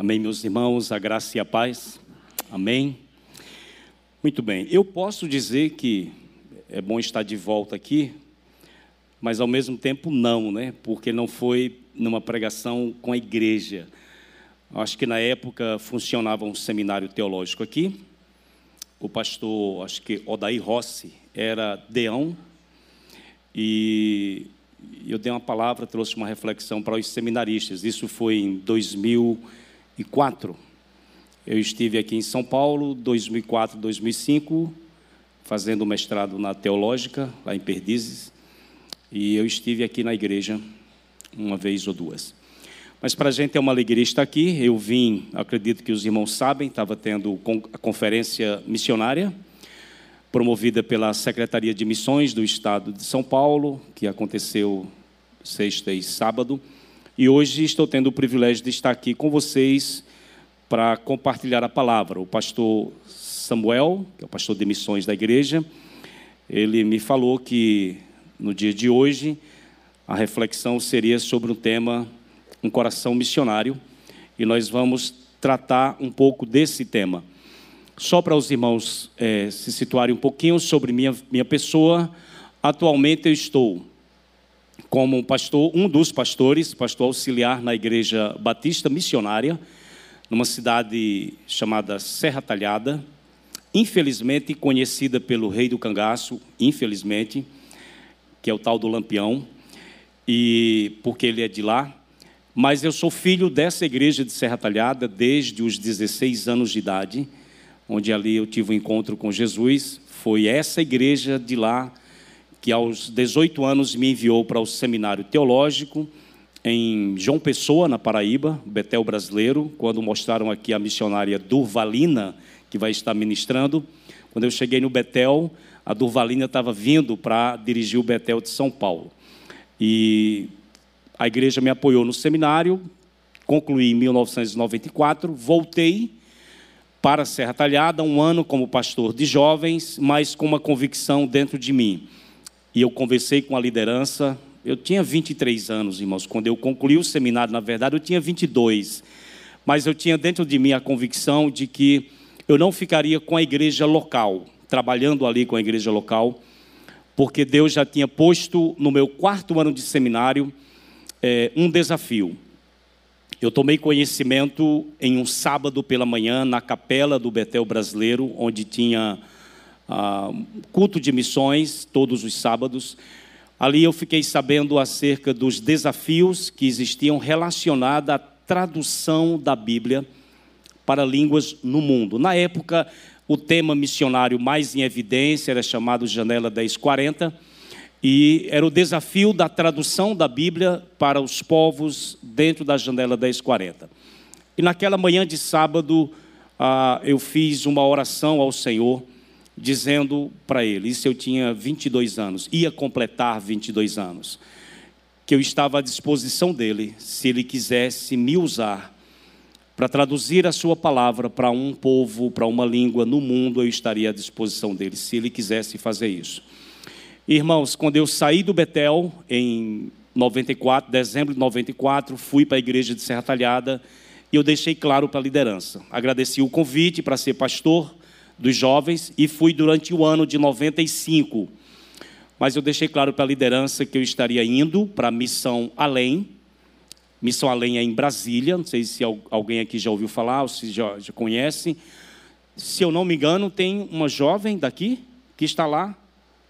Amém, meus irmãos, a graça e a paz. Amém. Muito bem, eu posso dizer que é bom estar de volta aqui, mas ao mesmo tempo não, né? Porque não foi numa pregação com a igreja. Acho que na época funcionava um seminário teológico aqui. O pastor, acho que Odair Rossi, era deão e eu dei uma palavra, trouxe uma reflexão para os seminaristas. Isso foi em 2004. Eu estive aqui em São Paulo, 2004, 2005, fazendo mestrado na teológica, lá em Perdizes, e eu estive aqui na igreja uma vez ou duas. Mas para a gente é uma alegria estar aqui. Eu vim, acredito que os irmãos sabem, estava tendo a conferência missionária promovida pela Secretaria de Missões do Estado de São Paulo, que aconteceu sexta e sábado. E hoje estou tendo o privilégio de estar aqui com vocês para compartilhar a palavra. O pastor Samuel, que é o pastor de missões da igreja, ele me falou que no dia de hoje a reflexão seria sobre o tema um coração missionário e nós vamos tratar um pouco desse tema. Só para os irmãos é, se situarem um pouquinho sobre minha, minha pessoa, atualmente eu estou como pastor, um dos pastores, pastor auxiliar na Igreja Batista Missionária, numa cidade chamada Serra Talhada, infelizmente conhecida pelo rei do cangaço, infelizmente, que é o tal do Lampião, e porque ele é de lá. Mas eu sou filho dessa igreja de Serra Talhada desde os 16 anos de idade onde ali eu tive um encontro com Jesus. Foi essa igreja de lá que aos 18 anos me enviou para o seminário teológico em João Pessoa, na Paraíba, Betel brasileiro, quando mostraram aqui a missionária Durvalina, que vai estar ministrando. Quando eu cheguei no Betel, a Durvalina estava vindo para dirigir o Betel de São Paulo. E a igreja me apoiou no seminário, concluí em 1994, voltei para Serra Talhada, um ano como pastor de jovens, mas com uma convicção dentro de mim. E eu conversei com a liderança. Eu tinha 23 anos, irmãos, quando eu concluí o seminário, na verdade, eu tinha 22. Mas eu tinha dentro de mim a convicção de que eu não ficaria com a igreja local, trabalhando ali com a igreja local, porque Deus já tinha posto no meu quarto ano de seminário é, um desafio eu tomei conhecimento em um sábado pela manhã na capela do Betel Brasileiro, onde tinha culto de missões todos os sábados. Ali eu fiquei sabendo acerca dos desafios que existiam relacionados à tradução da Bíblia para línguas no mundo. Na época, o tema missionário mais em evidência era chamado Janela 1040 e era o desafio da tradução da Bíblia para os povos dentro da janela 1040. E naquela manhã de sábado, ah, eu fiz uma oração ao Senhor, dizendo para ele, isso eu tinha 22 anos, ia completar 22 anos, que eu estava à disposição dele, se ele quisesse me usar para traduzir a sua palavra para um povo, para uma língua no mundo, eu estaria à disposição dele, se ele quisesse fazer isso. Irmãos, quando eu saí do Betel em 94, dezembro de 94, fui para a igreja de Serra Talhada e eu deixei claro para a liderança. Agradeci o convite para ser pastor dos jovens e fui durante o ano de 95. Mas eu deixei claro para a liderança que eu estaria indo para a Missão Além. Missão Além é em Brasília, não sei se alguém aqui já ouviu falar ou se já, já conhece. Se eu não me engano, tem uma jovem daqui que está lá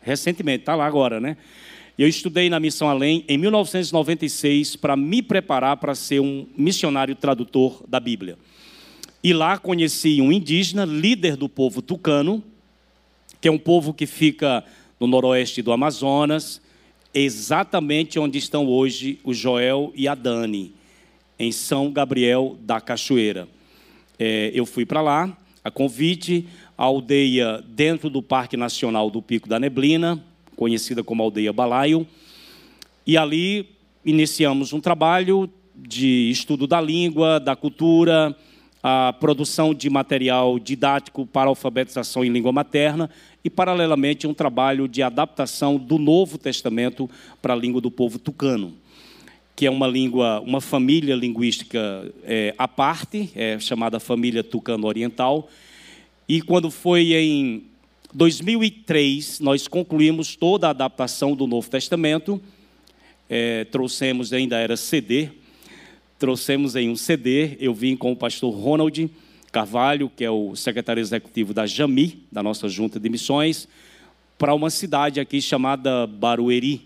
recentemente, está lá agora, né? Eu estudei na Missão Além em 1996 para me preparar para ser um missionário tradutor da Bíblia. E lá conheci um indígena, líder do povo tucano, que é um povo que fica no noroeste do Amazonas, exatamente onde estão hoje o Joel e a Dani, em São Gabriel da Cachoeira. É, eu fui para lá, a convite, a aldeia dentro do Parque Nacional do Pico da Neblina, conhecida como Aldeia Balaio. E ali iniciamos um trabalho de estudo da língua, da cultura, a produção de material didático para alfabetização em língua materna e, paralelamente, um trabalho de adaptação do Novo Testamento para a língua do povo tucano, que é uma língua, uma família linguística é, à parte, é chamada família tucano-oriental. E quando foi em 2003, nós concluímos toda a adaptação do Novo Testamento. É, trouxemos, ainda era CD, trouxemos em um CD. Eu vim com o pastor Ronald Carvalho, que é o secretário executivo da JAMI, da nossa junta de missões, para uma cidade aqui chamada Barueri,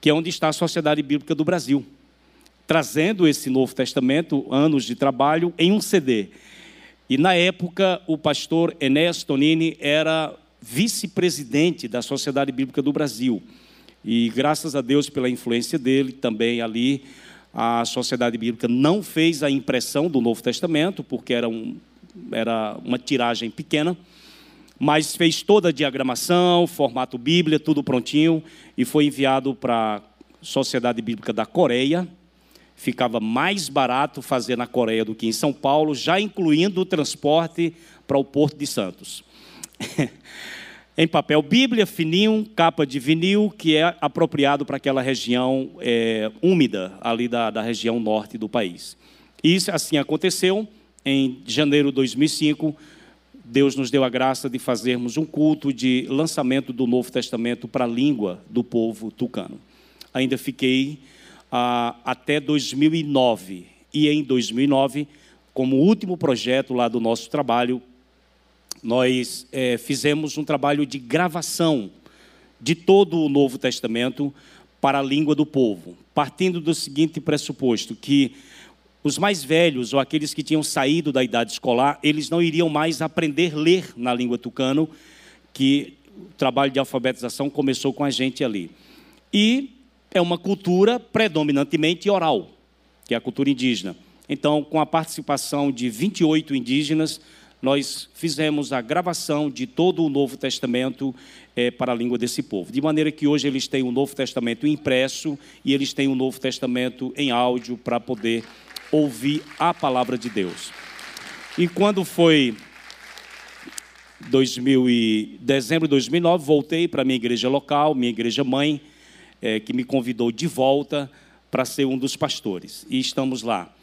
que é onde está a Sociedade Bíblica do Brasil, trazendo esse Novo Testamento, anos de trabalho, em um CD. E na época, o pastor Enéas Tonini era vice-presidente da Sociedade Bíblica do Brasil. E graças a Deus pela influência dele, também ali, a Sociedade Bíblica não fez a impressão do Novo Testamento, porque era, um, era uma tiragem pequena mas fez toda a diagramação, formato Bíblia, tudo prontinho, e foi enviado para a Sociedade Bíblica da Coreia. Ficava mais barato fazer na Coreia do que em São Paulo, já incluindo o transporte para o Porto de Santos. em papel Bíblia, fininho, capa de vinil, que é apropriado para aquela região é, úmida, ali da, da região norte do país. Isso assim aconteceu em janeiro de 2005 Deus nos deu a graça de fazermos um culto de lançamento do Novo Testamento para a língua do povo tucano. Ainda fiquei ah, até 2009. E em 2009, como último projeto lá do nosso trabalho, nós é, fizemos um trabalho de gravação de todo o Novo Testamento para a língua do povo, partindo do seguinte pressuposto: que os mais velhos, ou aqueles que tinham saído da idade escolar, eles não iriam mais aprender a ler na língua tucano, que o trabalho de alfabetização começou com a gente ali. E é uma cultura predominantemente oral, que é a cultura indígena. Então, com a participação de 28 indígenas, nós fizemos a gravação de todo o Novo Testamento é, para a língua desse povo. De maneira que hoje eles têm o Novo Testamento impresso e eles têm o Novo Testamento em áudio para poder ouvir a palavra de Deus. E quando foi 2000 e, dezembro de 2009, voltei para a minha igreja local, minha igreja mãe, é, que me convidou de volta para ser um dos pastores. E estamos lá.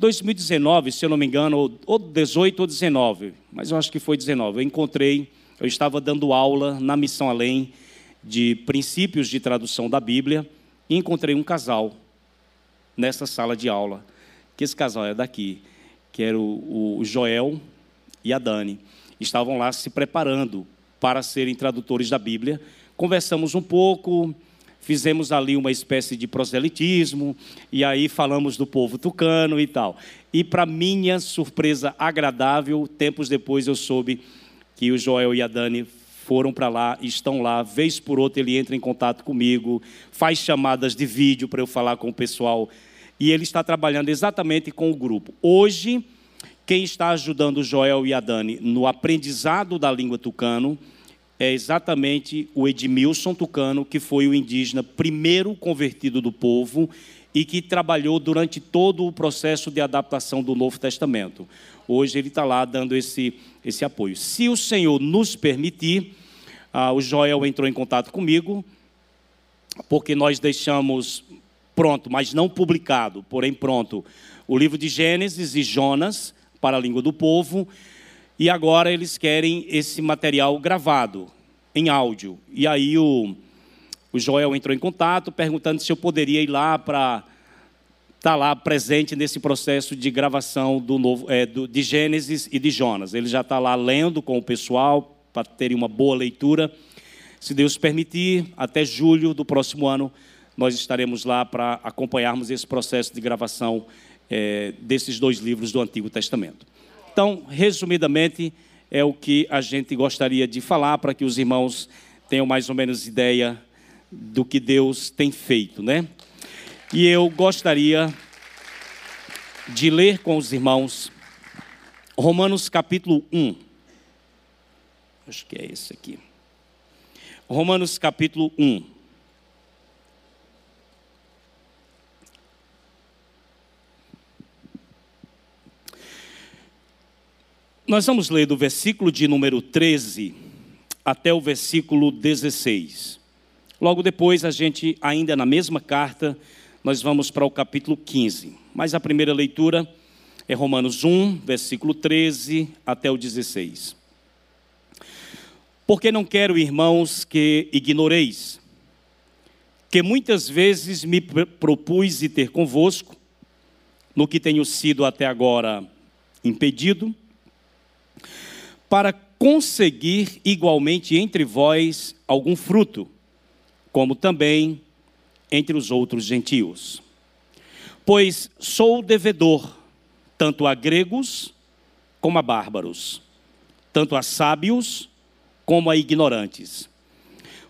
2019, se eu não me engano, ou 18 ou 19, mas eu acho que foi 19, eu encontrei, eu estava dando aula na Missão Além de princípios de tradução da Bíblia e encontrei um casal nessa sala de aula que esse casal é daqui, que era o, o Joel e a Dani. Estavam lá se preparando para serem tradutores da Bíblia. Conversamos um pouco, fizemos ali uma espécie de proselitismo, e aí falamos do povo tucano e tal. E, para minha surpresa agradável, tempos depois eu soube que o Joel e a Dani foram para lá, estão lá, vez por outra ele entra em contato comigo, faz chamadas de vídeo para eu falar com o pessoal e ele está trabalhando exatamente com o grupo. Hoje, quem está ajudando o Joel e a Dani no aprendizado da língua tucano é exatamente o Edmilson Tucano, que foi o indígena primeiro convertido do povo e que trabalhou durante todo o processo de adaptação do Novo Testamento. Hoje ele está lá dando esse, esse apoio. Se o Senhor nos permitir, ah, o Joel entrou em contato comigo, porque nós deixamos pronto, mas não publicado, porém pronto, o livro de Gênesis e Jonas para a língua do povo, e agora eles querem esse material gravado em áudio. E aí o, o Joel entrou em contato perguntando se eu poderia ir lá para estar tá lá presente nesse processo de gravação do novo, é, do, de Gênesis e de Jonas. Ele já está lá lendo com o pessoal para terem uma boa leitura. Se Deus permitir, até julho do próximo ano nós estaremos lá para acompanharmos esse processo de gravação é, desses dois livros do Antigo Testamento. Então, resumidamente, é o que a gente gostaria de falar para que os irmãos tenham mais ou menos ideia do que Deus tem feito, né? E eu gostaria de ler com os irmãos Romanos capítulo 1. Acho que é esse aqui. Romanos capítulo 1. Nós vamos ler do versículo de número 13 até o versículo 16. Logo depois, a gente, ainda na mesma carta, nós vamos para o capítulo 15. Mas a primeira leitura é Romanos 1, versículo 13 até o 16. Porque não quero, irmãos, que ignoreis, que muitas vezes me propus ir ter convosco, no que tenho sido até agora impedido, para conseguir igualmente entre vós algum fruto, como também entre os outros gentios. Pois sou devedor tanto a gregos como a bárbaros, tanto a sábios como a ignorantes.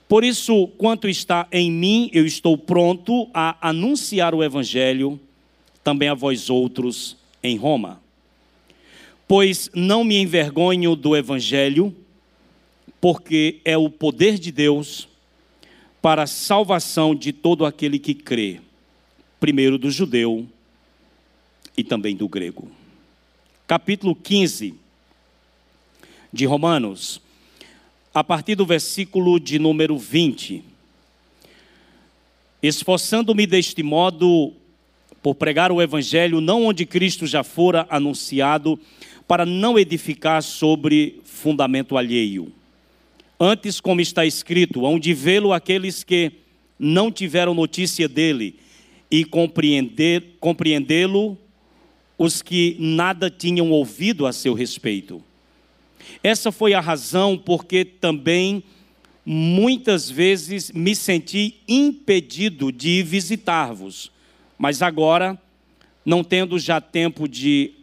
Por isso, quanto está em mim, eu estou pronto a anunciar o evangelho também a vós outros em Roma. Pois não me envergonho do evangelho, porque é o poder de Deus para a salvação de todo aquele que crê, primeiro do judeu e também do grego. Capítulo 15 de Romanos, a partir do versículo de número 20. Esforçando-me deste modo por pregar o evangelho não onde Cristo já fora anunciado, para não edificar sobre fundamento alheio Antes, como está escrito, hão de vê-lo aqueles que não tiveram notícia dele, e compreender, compreendê-lo os que nada tinham ouvido a seu respeito. Essa foi a razão porque também muitas vezes me senti impedido de visitar-vos, mas agora, não tendo já tempo de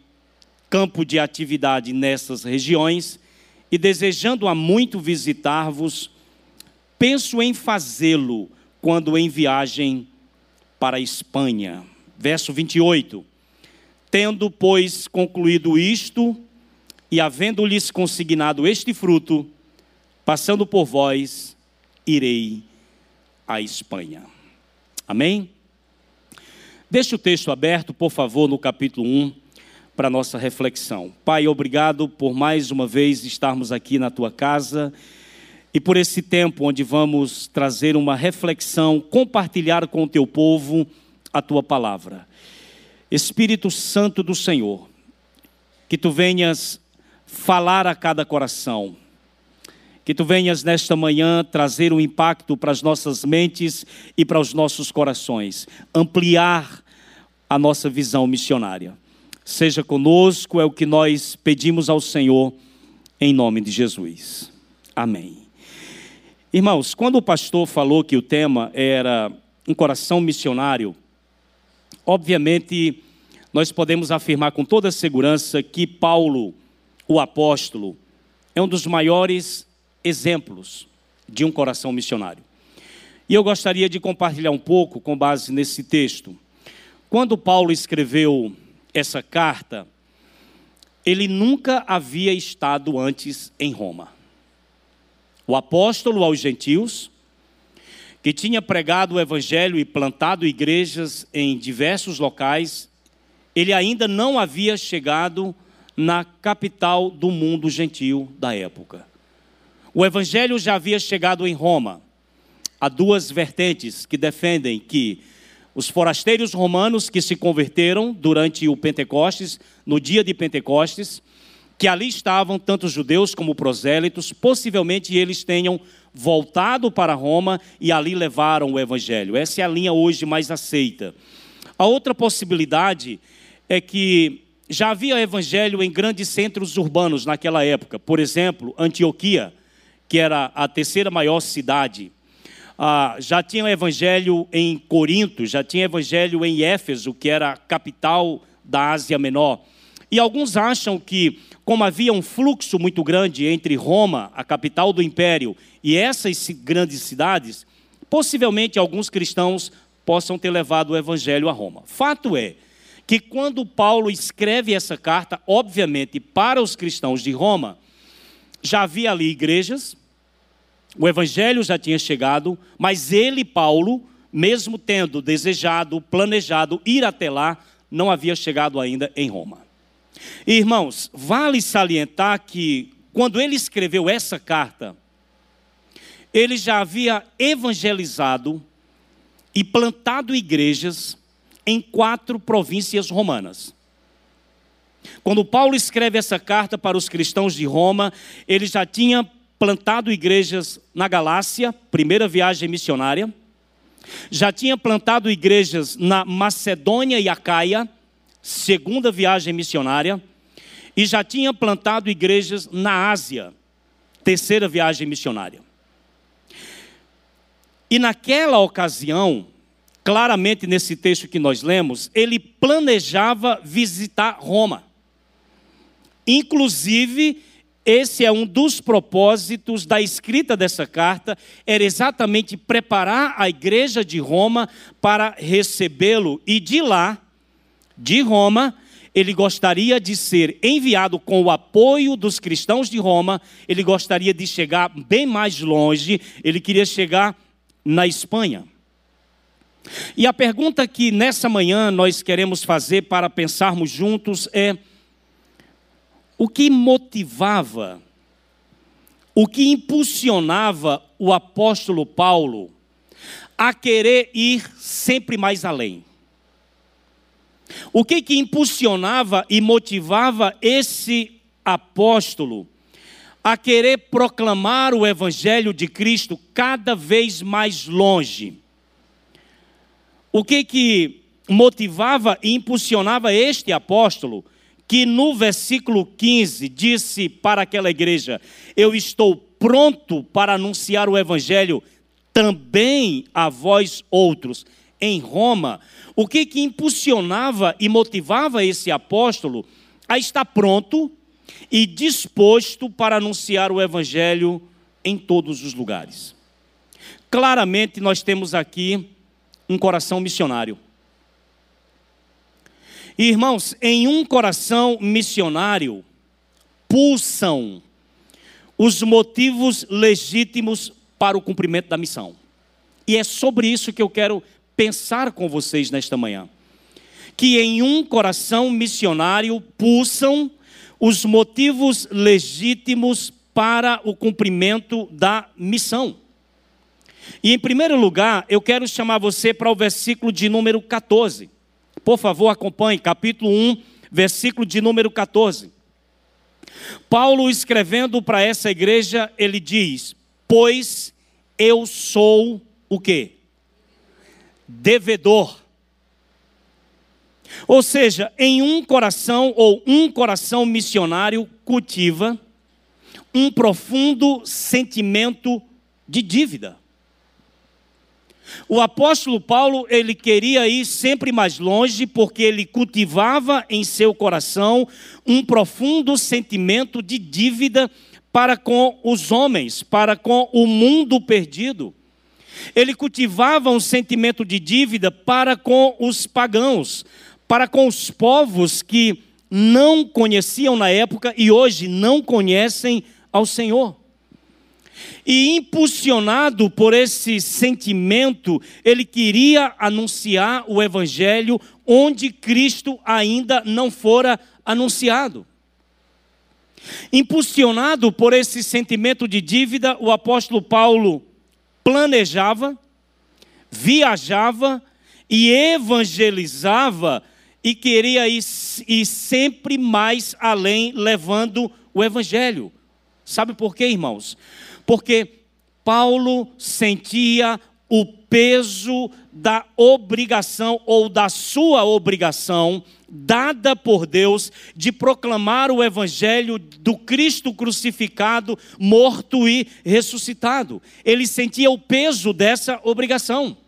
campo de atividade nessas regiões, e desejando há muito visitar-vos, penso em fazê-lo quando em viagem para a Espanha. Verso 28. Tendo, pois, concluído isto, e havendo-lhes consignado este fruto, passando por vós, irei à Espanha. Amém? Deixe o texto aberto, por favor, no capítulo 1 para nossa reflexão. Pai, obrigado por mais uma vez estarmos aqui na tua casa e por esse tempo onde vamos trazer uma reflexão, compartilhar com o teu povo a tua palavra. Espírito Santo do Senhor, que tu venhas falar a cada coração, que tu venhas nesta manhã trazer um impacto para as nossas mentes e para os nossos corações, ampliar a nossa visão missionária seja conosco, é o que nós pedimos ao Senhor, em nome de Jesus. Amém. Irmãos, quando o pastor falou que o tema era um coração missionário, obviamente nós podemos afirmar com toda segurança que Paulo, o apóstolo, é um dos maiores exemplos de um coração missionário. E eu gostaria de compartilhar um pouco com base nesse texto. Quando Paulo escreveu essa carta, ele nunca havia estado antes em Roma. O apóstolo aos gentios, que tinha pregado o evangelho e plantado igrejas em diversos locais, ele ainda não havia chegado na capital do mundo gentil da época. O evangelho já havia chegado em Roma. Há duas vertentes que defendem que os forasteiros romanos que se converteram durante o Pentecostes, no dia de Pentecostes, que ali estavam tanto judeus como prosélitos, possivelmente eles tenham voltado para Roma e ali levaram o evangelho. Essa é a linha hoje mais aceita. A outra possibilidade é que já havia evangelho em grandes centros urbanos naquela época, por exemplo, Antioquia, que era a terceira maior cidade ah, já tinha o evangelho em Corinto, já tinha evangelho em Éfeso, que era a capital da Ásia Menor. E alguns acham que, como havia um fluxo muito grande entre Roma, a capital do império, e essas grandes cidades, possivelmente alguns cristãos possam ter levado o evangelho a Roma. Fato é que quando Paulo escreve essa carta, obviamente para os cristãos de Roma, já havia ali igrejas, o evangelho já tinha chegado, mas ele, Paulo, mesmo tendo desejado, planejado ir até lá, não havia chegado ainda em Roma. Irmãos, vale salientar que quando ele escreveu essa carta, ele já havia evangelizado e plantado igrejas em quatro províncias romanas. Quando Paulo escreve essa carta para os cristãos de Roma, ele já tinha plantado igrejas na Galácia, primeira viagem missionária, já tinha plantado igrejas na Macedônia e Acaia, segunda viagem missionária, e já tinha plantado igrejas na Ásia, terceira viagem missionária. E naquela ocasião, claramente nesse texto que nós lemos, ele planejava visitar Roma. Inclusive, esse é um dos propósitos da escrita dessa carta, era exatamente preparar a igreja de Roma para recebê-lo. E de lá, de Roma, ele gostaria de ser enviado com o apoio dos cristãos de Roma, ele gostaria de chegar bem mais longe, ele queria chegar na Espanha. E a pergunta que nessa manhã nós queremos fazer para pensarmos juntos é: o que motivava, o que impulsionava o apóstolo Paulo a querer ir sempre mais além? O que que impulsionava e motivava esse apóstolo a querer proclamar o evangelho de Cristo cada vez mais longe? O que que motivava e impulsionava este apóstolo que no versículo 15 disse para aquela igreja: Eu estou pronto para anunciar o evangelho também a vós outros em Roma. O que que impulsionava e motivava esse apóstolo a estar pronto e disposto para anunciar o evangelho em todos os lugares? Claramente nós temos aqui um coração missionário. Irmãos, em um coração missionário pulsam os motivos legítimos para o cumprimento da missão. E é sobre isso que eu quero pensar com vocês nesta manhã. Que em um coração missionário pulsam os motivos legítimos para o cumprimento da missão. E em primeiro lugar, eu quero chamar você para o versículo de número 14. Por favor, acompanhe, capítulo 1, versículo de número 14. Paulo escrevendo para essa igreja, ele diz: "Pois eu sou o quê? Devedor. Ou seja, em um coração ou um coração missionário cultiva um profundo sentimento de dívida. O apóstolo Paulo, ele queria ir sempre mais longe, porque ele cultivava em seu coração um profundo sentimento de dívida para com os homens, para com o mundo perdido. Ele cultivava um sentimento de dívida para com os pagãos, para com os povos que não conheciam na época e hoje não conhecem ao Senhor. E impulsionado por esse sentimento, ele queria anunciar o evangelho onde Cristo ainda não fora anunciado. Impulsionado por esse sentimento de dívida, o apóstolo Paulo planejava, viajava e evangelizava e queria ir, ir sempre mais além, levando o evangelho. Sabe por quê, irmãos? Porque Paulo sentia o peso da obrigação ou da sua obrigação dada por Deus de proclamar o evangelho do Cristo crucificado, morto e ressuscitado. Ele sentia o peso dessa obrigação.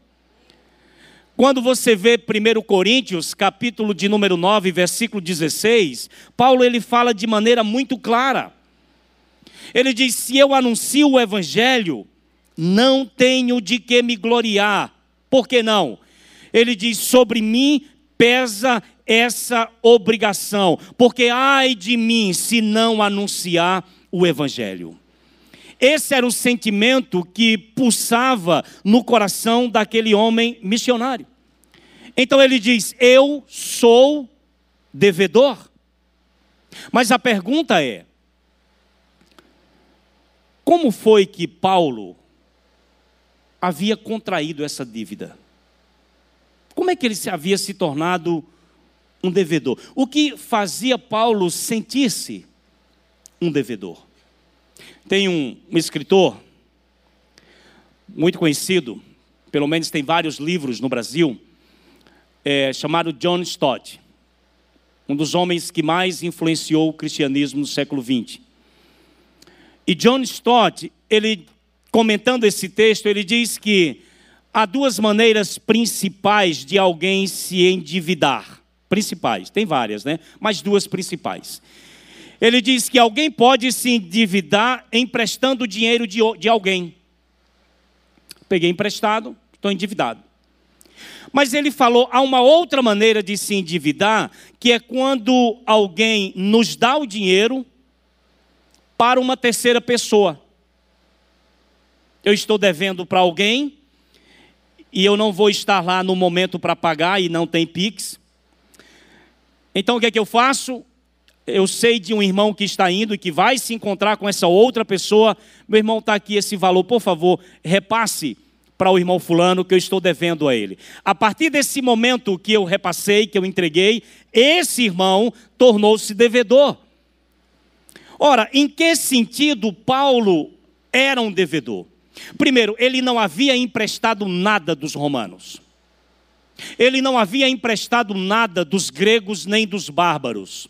Quando você vê 1 Coríntios, capítulo de número 9, versículo 16, Paulo ele fala de maneira muito clara ele diz: Se eu anuncio o evangelho, não tenho de que me gloriar. Por que não? Ele diz: Sobre mim pesa essa obrigação, porque ai de mim se não anunciar o evangelho. Esse era o sentimento que pulsava no coração daquele homem missionário. Então ele diz: Eu sou devedor. Mas a pergunta é: como foi que Paulo havia contraído essa dívida? Como é que ele havia se tornado um devedor? O que fazia Paulo sentir-se um devedor? Tem um, um escritor muito conhecido, pelo menos tem vários livros no Brasil, é, chamado John Stott, um dos homens que mais influenciou o cristianismo no século XX. E John Stott, ele comentando esse texto, ele diz que há duas maneiras principais de alguém se endividar. Principais, tem várias, né? Mas duas principais. Ele diz que alguém pode se endividar emprestando dinheiro de, de alguém. Peguei emprestado, estou endividado. Mas ele falou, há uma outra maneira de se endividar, que é quando alguém nos dá o dinheiro para uma terceira pessoa. Eu estou devendo para alguém e eu não vou estar lá no momento para pagar e não tem Pix. Então o que é que eu faço? Eu sei de um irmão que está indo e que vai se encontrar com essa outra pessoa. Meu irmão está aqui esse valor, por favor, repasse para o irmão fulano que eu estou devendo a ele. A partir desse momento que eu repassei, que eu entreguei, esse irmão tornou-se devedor. Ora, em que sentido Paulo era um devedor? Primeiro, ele não havia emprestado nada dos romanos. Ele não havia emprestado nada dos gregos nem dos bárbaros.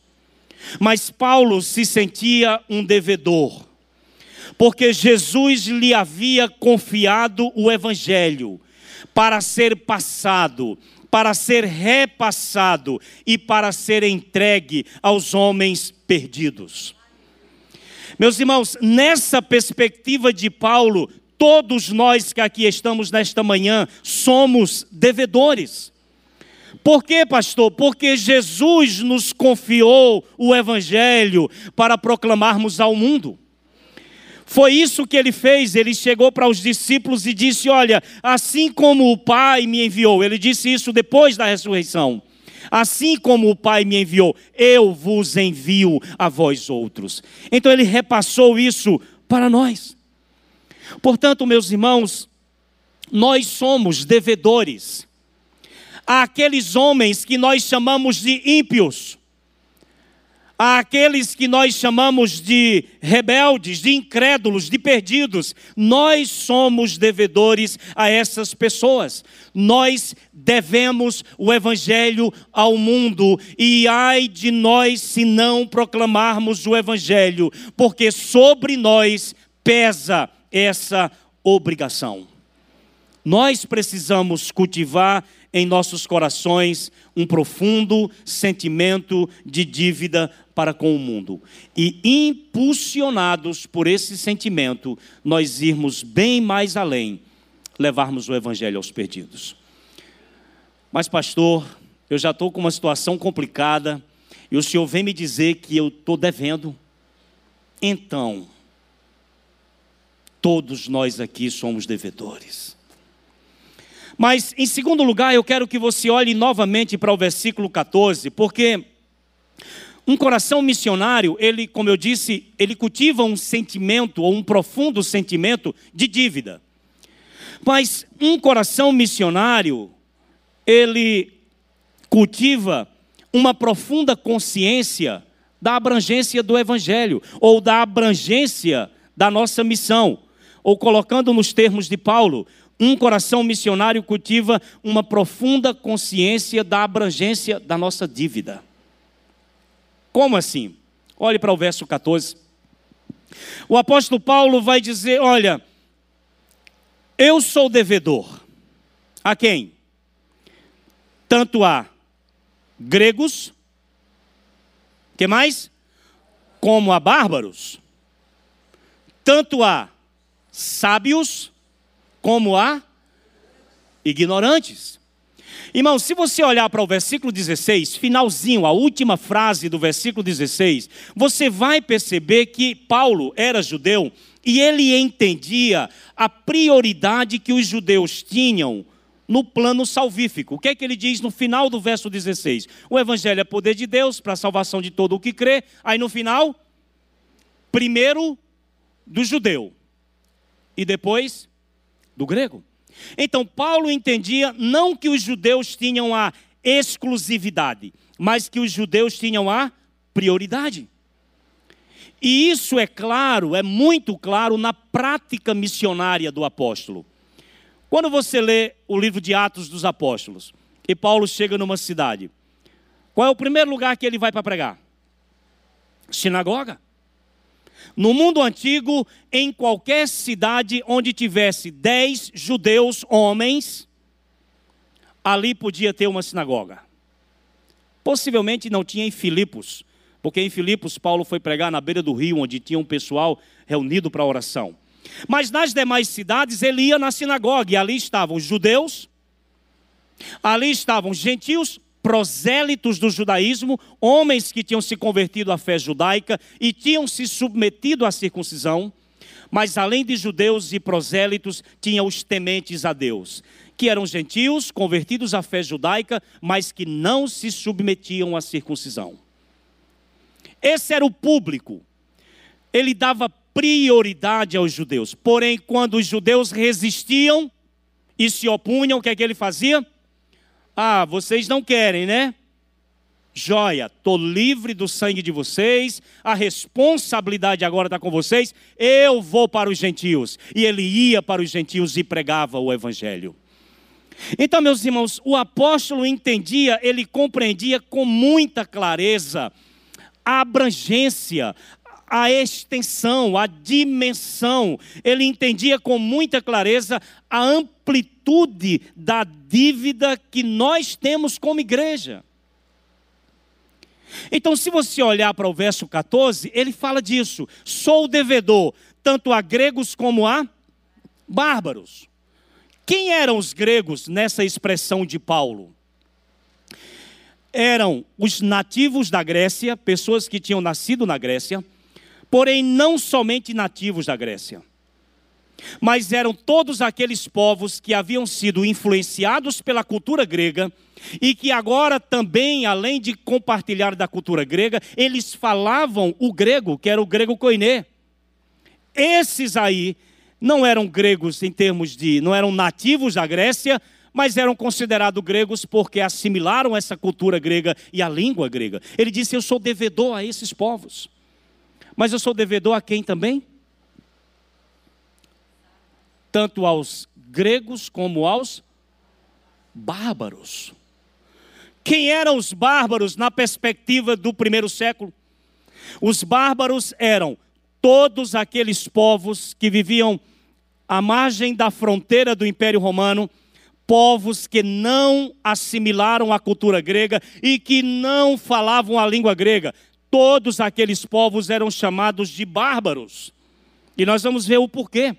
Mas Paulo se sentia um devedor porque Jesus lhe havia confiado o Evangelho para ser passado, para ser repassado e para ser entregue aos homens perdidos. Meus irmãos, nessa perspectiva de Paulo, todos nós que aqui estamos nesta manhã somos devedores. Por quê, pastor? Porque Jesus nos confiou o Evangelho para proclamarmos ao mundo. Foi isso que ele fez. Ele chegou para os discípulos e disse: Olha, assim como o Pai me enviou, ele disse isso depois da ressurreição. Assim como o Pai me enviou, eu vos envio a vós outros. Então ele repassou isso para nós. Portanto, meus irmãos, nós somos devedores àqueles homens que nós chamamos de ímpios àqueles que nós chamamos de rebeldes, de incrédulos, de perdidos. Nós somos devedores a essas pessoas. Nós devemos o Evangelho ao mundo, e ai de nós se não proclamarmos o Evangelho, porque sobre nós pesa essa obrigação. Nós precisamos cultivar em nossos corações um profundo sentimento de dívida para com o mundo. E impulsionados por esse sentimento, nós irmos bem mais além, levarmos o evangelho aos perdidos. Mas, pastor, eu já estou com uma situação complicada e o senhor vem me dizer que eu estou devendo. Então, todos nós aqui somos devedores. Mas, em segundo lugar, eu quero que você olhe novamente para o versículo 14, porque um coração missionário, ele, como eu disse, ele cultiva um sentimento, ou um profundo sentimento de dívida. Mas um coração missionário, ele cultiva uma profunda consciência da abrangência do Evangelho, ou da abrangência da nossa missão. Ou colocando nos termos de Paulo, um coração missionário cultiva uma profunda consciência da abrangência da nossa dívida. Como assim? Olhe para o verso 14. O apóstolo Paulo vai dizer: Olha, eu sou devedor. A quem? Tanto a gregos, que mais? Como a bárbaros, tanto a sábios, como a ignorantes. Irmão, se você olhar para o versículo 16, finalzinho, a última frase do versículo 16, você vai perceber que Paulo era judeu e ele entendia a prioridade que os judeus tinham no plano salvífico. O que é que ele diz no final do verso 16? O evangelho é poder de Deus para a salvação de todo o que crê. Aí no final, primeiro do judeu e depois do grego. Então, Paulo entendia não que os judeus tinham a exclusividade, mas que os judeus tinham a prioridade. E isso é claro, é muito claro na prática missionária do apóstolo. Quando você lê o livro de Atos dos Apóstolos, e Paulo chega numa cidade, qual é o primeiro lugar que ele vai para pregar? Sinagoga. No mundo antigo, em qualquer cidade onde tivesse dez judeus homens, ali podia ter uma sinagoga. Possivelmente não tinha em Filipos, porque em Filipos Paulo foi pregar na beira do rio, onde tinha um pessoal reunido para oração. Mas nas demais cidades ele ia na sinagoga, e ali estavam judeus, ali estavam gentios, prosélitos do judaísmo, homens que tinham se convertido à fé judaica e tinham se submetido à circuncisão, mas além de judeus e prosélitos, tinha os tementes a Deus, que eram gentios convertidos à fé judaica, mas que não se submetiam à circuncisão. Esse era o público. Ele dava prioridade aos judeus. Porém, quando os judeus resistiam e se opunham, o que é que ele fazia? Ah, vocês não querem, né? Joia, estou livre do sangue de vocês, a responsabilidade agora está com vocês, eu vou para os gentios. E ele ia para os gentios e pregava o evangelho. Então, meus irmãos, o apóstolo entendia, ele compreendia com muita clareza a abrangência, a extensão, a dimensão. Ele entendia com muita clareza a amplitude da dívida que nós temos como igreja. Então, se você olhar para o verso 14, ele fala disso: sou devedor tanto a gregos como a bárbaros. Quem eram os gregos nessa expressão de Paulo? eram os nativos da Grécia, pessoas que tinham nascido na Grécia, porém não somente nativos da Grécia, mas eram todos aqueles povos que haviam sido influenciados pela cultura grega e que agora também, além de compartilhar da cultura grega, eles falavam o grego, que era o grego koiné. Esses aí não eram gregos em termos de, não eram nativos da Grécia, mas eram considerados gregos porque assimilaram essa cultura grega e a língua grega. Ele disse: Eu sou devedor a esses povos. Mas eu sou devedor a quem também? Tanto aos gregos como aos bárbaros. Quem eram os bárbaros na perspectiva do primeiro século? Os bárbaros eram todos aqueles povos que viviam à margem da fronteira do Império Romano povos que não assimilaram a cultura grega e que não falavam a língua grega. Todos aqueles povos eram chamados de bárbaros. E nós vamos ver o porquê.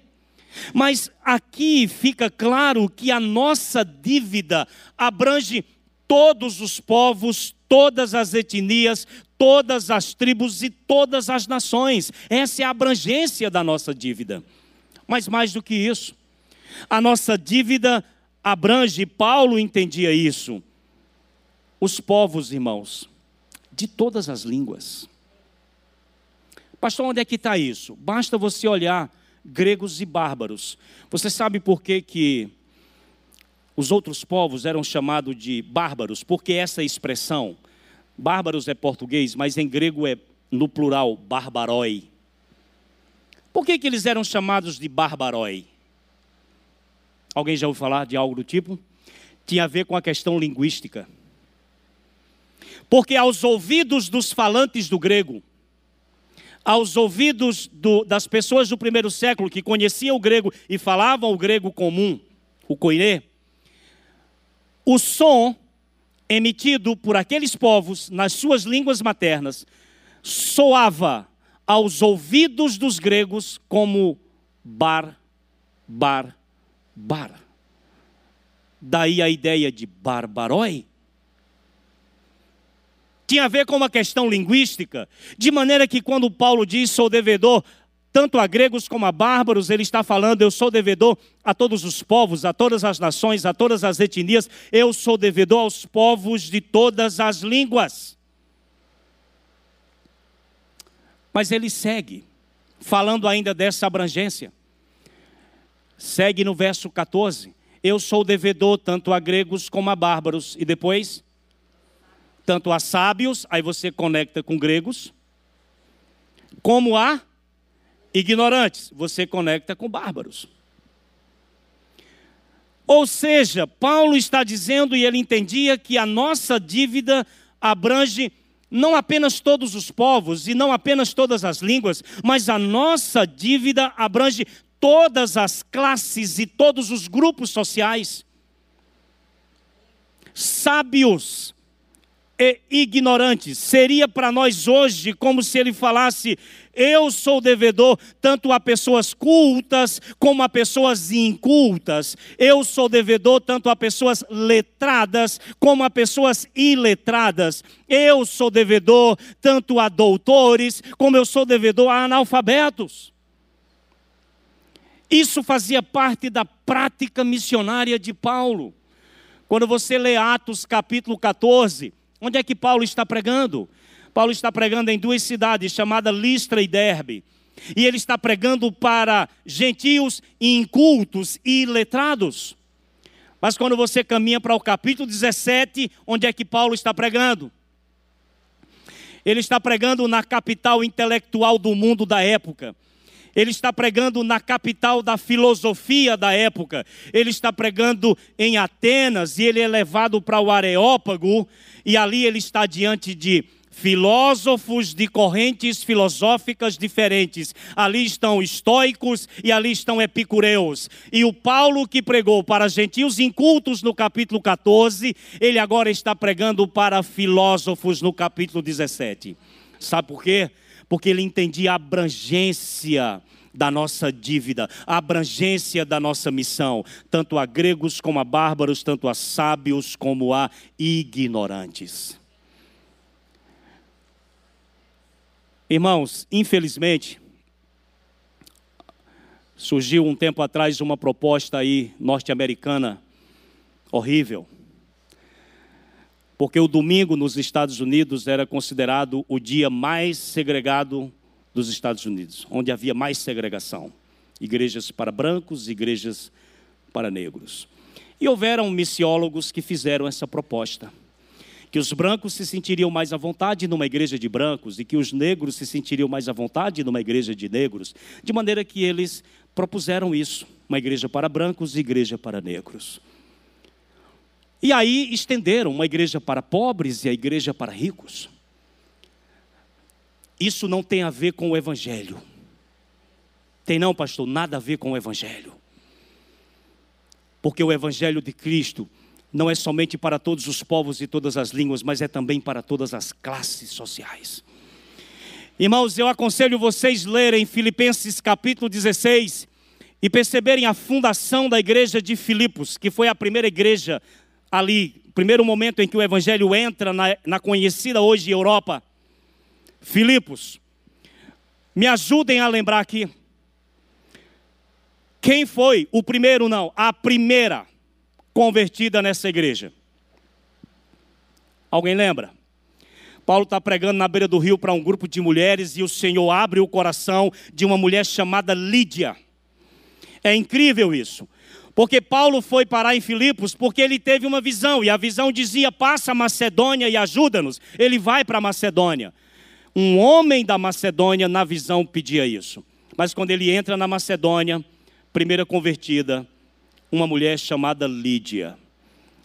Mas aqui fica claro que a nossa dívida abrange todos os povos, todas as etnias, todas as tribos e todas as nações. Essa é a abrangência da nossa dívida. Mas mais do que isso, a nossa dívida abrange, Paulo entendia isso. Os povos, irmãos, de todas as línguas. Pastor, onde é que está isso? Basta você olhar gregos e bárbaros. Você sabe por que, que os outros povos eram chamados de bárbaros? Porque essa expressão, bárbaros é português, mas em grego é no plural, barbarói. Por que, que eles eram chamados de barbarói? Alguém já ouviu falar de algo do tipo? Tinha a ver com a questão linguística. Porque aos ouvidos dos falantes do grego, aos ouvidos do, das pessoas do primeiro século que conheciam o grego e falavam o grego comum, o koiné, o som emitido por aqueles povos nas suas línguas maternas soava aos ouvidos dos gregos como bar, bar, bar. Daí a ideia de barbarói. Tinha a ver com uma questão linguística, de maneira que quando Paulo diz sou devedor tanto a gregos como a bárbaros, ele está falando: eu sou devedor a todos os povos, a todas as nações, a todas as etnias, eu sou devedor aos povos de todas as línguas. Mas ele segue, falando ainda dessa abrangência segue no verso 14. eu sou devedor tanto a gregos como a bárbaros. E depois, tanto a sábios, aí você conecta com gregos, como a ignorantes, você conecta com bárbaros. Ou seja, Paulo está dizendo, e ele entendia, que a nossa dívida abrange não apenas todos os povos e não apenas todas as línguas, mas a nossa dívida abrange todas as classes e todos os grupos sociais. Sábios e ignorantes. Seria para nós hoje como se ele falasse: eu sou devedor tanto a pessoas cultas como a pessoas incultas. Eu sou devedor tanto a pessoas letradas como a pessoas iletradas. Eu sou devedor tanto a doutores como eu sou devedor a analfabetos. Isso fazia parte da prática missionária de Paulo. Quando você lê Atos capítulo 14, onde é que Paulo está pregando? Paulo está pregando em duas cidades, chamadas Listra e Derbe. E ele está pregando para gentios incultos e letrados. Mas quando você caminha para o capítulo 17, onde é que Paulo está pregando? Ele está pregando na capital intelectual do mundo da época. Ele está pregando na capital da filosofia da época. Ele está pregando em Atenas e ele é levado para o Areópago e ali ele está diante de filósofos de correntes filosóficas diferentes. Ali estão estoicos e ali estão epicureus. E o Paulo que pregou para gentios incultos no capítulo 14, ele agora está pregando para filósofos no capítulo 17. Sabe por quê? Porque ele entendia a abrangência da nossa dívida, a abrangência da nossa missão, tanto a gregos como a bárbaros, tanto a sábios como a ignorantes. Irmãos, infelizmente, surgiu um tempo atrás uma proposta aí norte-americana horrível porque o domingo nos Estados Unidos era considerado o dia mais segregado dos Estados Unidos, onde havia mais segregação. Igrejas para brancos, igrejas para negros. E houveram missiólogos que fizeram essa proposta. Que os brancos se sentiriam mais à vontade numa igreja de brancos e que os negros se sentiriam mais à vontade numa igreja de negros, de maneira que eles propuseram isso: uma igreja para brancos e igreja para negros. E aí estenderam uma igreja para pobres e a igreja para ricos. Isso não tem a ver com o Evangelho. Tem não, pastor? Nada a ver com o Evangelho. Porque o Evangelho de Cristo não é somente para todos os povos e todas as línguas, mas é também para todas as classes sociais. Irmãos, eu aconselho vocês lerem Filipenses capítulo 16 e perceberem a fundação da igreja de Filipos, que foi a primeira igreja ali, primeiro momento em que o evangelho entra na, na conhecida hoje Europa, Filipos. Me ajudem a lembrar aqui. Quem foi o primeiro, não, a primeira convertida nessa igreja? Alguém lembra? Paulo está pregando na beira do rio para um grupo de mulheres e o Senhor abre o coração de uma mulher chamada Lídia. É incrível isso. Porque Paulo foi parar em Filipos porque ele teve uma visão, e a visão dizia: passa a Macedônia e ajuda-nos. Ele vai para a Macedônia. Um homem da Macedônia, na visão, pedia isso. Mas quando ele entra na Macedônia, primeira convertida, uma mulher chamada Lídia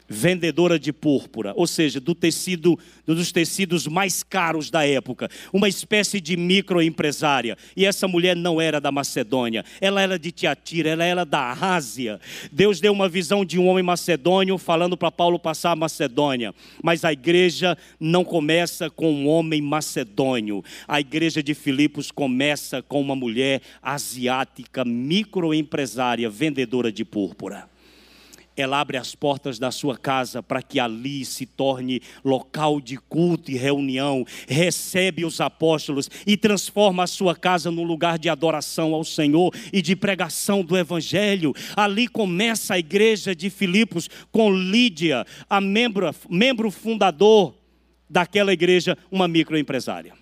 vendedora de púrpura, ou seja, do tecido, dos tecidos mais caros da época, uma espécie de microempresária. E essa mulher não era da Macedônia, ela era de Tiatira, ela era da Ásia. Deus deu uma visão de um homem macedônio falando para Paulo passar a Macedônia, mas a igreja não começa com um homem macedônio. A igreja de Filipos começa com uma mulher asiática, microempresária, vendedora de púrpura ela abre as portas da sua casa para que ali se torne local de culto e reunião, recebe os apóstolos e transforma a sua casa num lugar de adoração ao Senhor e de pregação do Evangelho. Ali começa a igreja de Filipos com Lídia, a membro, membro fundador daquela igreja, uma microempresária.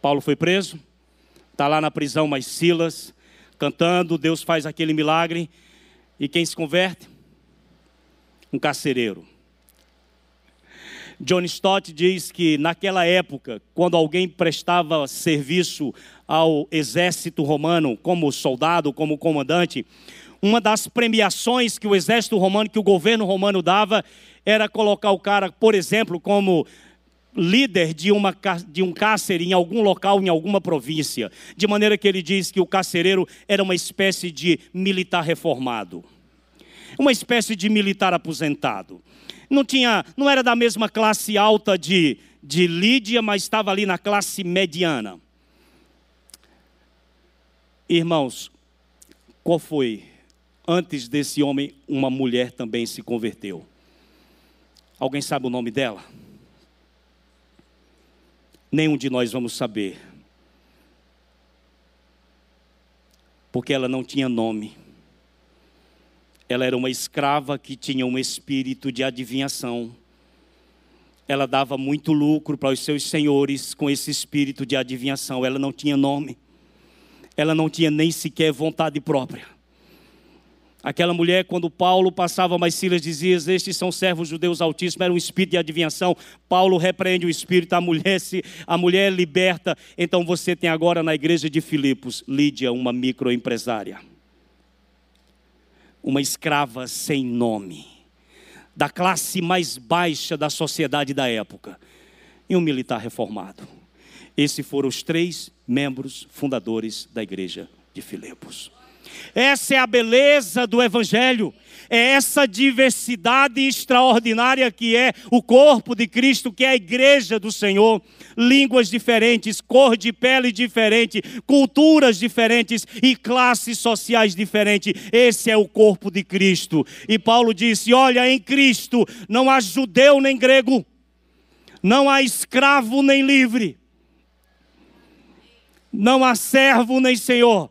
Paulo foi preso, está lá na prisão, mas Silas cantando, Deus faz aquele milagre E quem se converte? Um carcereiro. John Stott diz que naquela época, quando alguém prestava serviço ao exército romano como soldado, como comandante, uma das premiações que o exército romano, que o governo romano dava, era colocar o cara, por exemplo, como líder de, uma, de um cárcere em algum local, em alguma província. De maneira que ele diz que o carcereiro era uma espécie de militar reformado. Uma espécie de militar aposentado não tinha, não era da mesma classe alta de, de Lídia, mas estava ali na classe mediana. Irmãos, qual foi? Antes desse homem, uma mulher também se converteu. Alguém sabe o nome dela? Nenhum de nós vamos saber. Porque ela não tinha nome. Ela era uma escrava que tinha um espírito de adivinhação. Ela dava muito lucro para os seus senhores com esse espírito de adivinhação. Ela não tinha nome. Ela não tinha nem sequer vontade própria. Aquela mulher, quando Paulo passava mais Silas, dizia: Estes são servos judeus altíssimos, era um espírito de adivinhação. Paulo repreende o espírito, a mulher, se, a mulher liberta. Então você tem agora na igreja de Filipos, Lídia, uma microempresária uma escrava sem nome, da classe mais baixa da sociedade da época, e um militar reformado. Esses foram os três membros fundadores da igreja de Filipos. Essa é a beleza do Evangelho, é essa diversidade extraordinária que é o corpo de Cristo, que é a igreja do Senhor. Línguas diferentes, cor de pele diferente, culturas diferentes e classes sociais diferentes. Esse é o corpo de Cristo. E Paulo disse: Olha, em Cristo não há judeu nem grego, não há escravo nem livre, não há servo nem senhor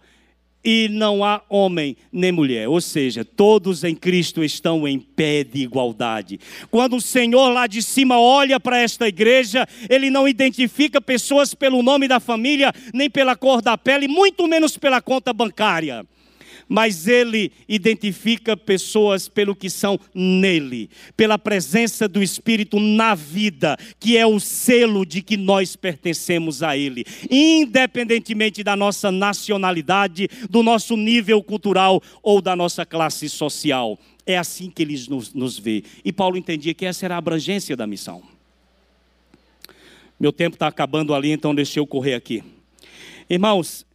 e não há homem nem mulher, ou seja, todos em Cristo estão em pé de igualdade. Quando o Senhor lá de cima olha para esta igreja, ele não identifica pessoas pelo nome da família, nem pela cor da pele, muito menos pela conta bancária mas ele identifica pessoas pelo que são nele, pela presença do Espírito na vida, que é o selo de que nós pertencemos a ele, independentemente da nossa nacionalidade, do nosso nível cultural ou da nossa classe social. É assim que ele nos, nos vê. E Paulo entendia que essa era a abrangência da missão. Meu tempo está acabando ali, então deixa eu correr aqui. Irmãos,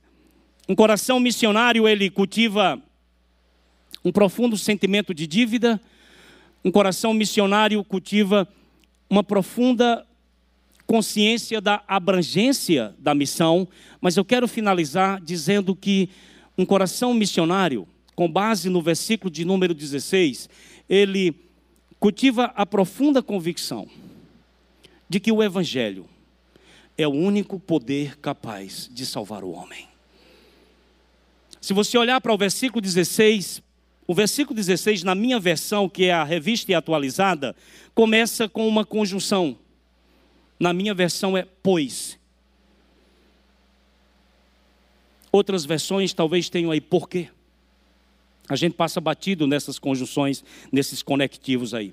um coração missionário, ele cultiva um profundo sentimento de dívida. Um coração missionário cultiva uma profunda consciência da abrangência da missão. Mas eu quero finalizar dizendo que um coração missionário, com base no versículo de número 16, ele cultiva a profunda convicção de que o Evangelho é o único poder capaz de salvar o homem. Se você olhar para o versículo 16, o versículo 16, na minha versão, que é a revista e atualizada, começa com uma conjunção. Na minha versão é pois. Outras versões talvez tenham aí porquê. A gente passa batido nessas conjunções, nesses conectivos aí.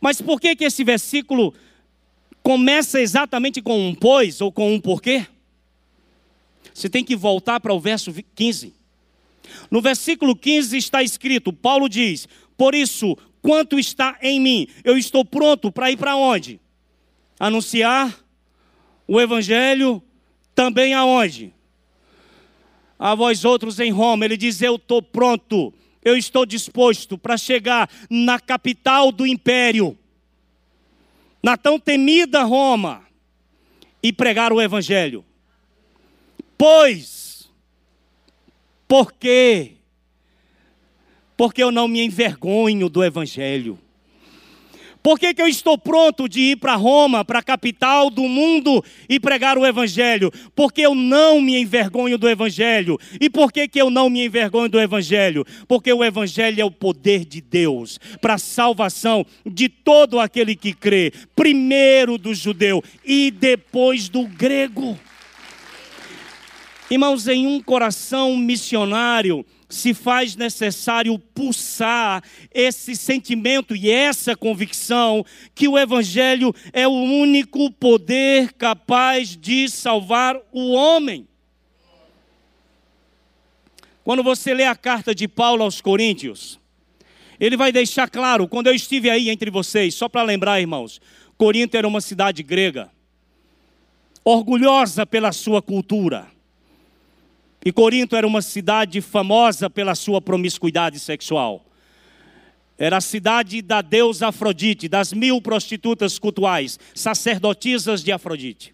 Mas por que que esse versículo começa exatamente com um pois ou com um porquê? Você tem que voltar para o verso 15. No versículo 15 está escrito: Paulo diz: Por isso, quanto está em mim, eu estou pronto para ir para onde? Anunciar o evangelho também aonde? A vós outros em Roma. Ele diz: Eu estou pronto, eu estou disposto para chegar na capital do império, na tão temida Roma, e pregar o evangelho. Pois, por quê? Porque eu não me envergonho do Evangelho. Por que, que eu estou pronto de ir para Roma, para a capital do mundo e pregar o Evangelho? Porque eu não me envergonho do Evangelho. E por que, que eu não me envergonho do Evangelho? Porque o Evangelho é o poder de Deus para a salvação de todo aquele que crê, primeiro do judeu e depois do grego. Irmãos, em um coração missionário, se faz necessário pulsar esse sentimento e essa convicção que o Evangelho é o único poder capaz de salvar o homem. Quando você lê a carta de Paulo aos Coríntios, ele vai deixar claro, quando eu estive aí entre vocês, só para lembrar, irmãos, Corinto era uma cidade grega, orgulhosa pela sua cultura e Corinto era uma cidade famosa pela sua promiscuidade sexual. Era a cidade da deusa Afrodite, das mil prostitutas cultuais, sacerdotisas de Afrodite.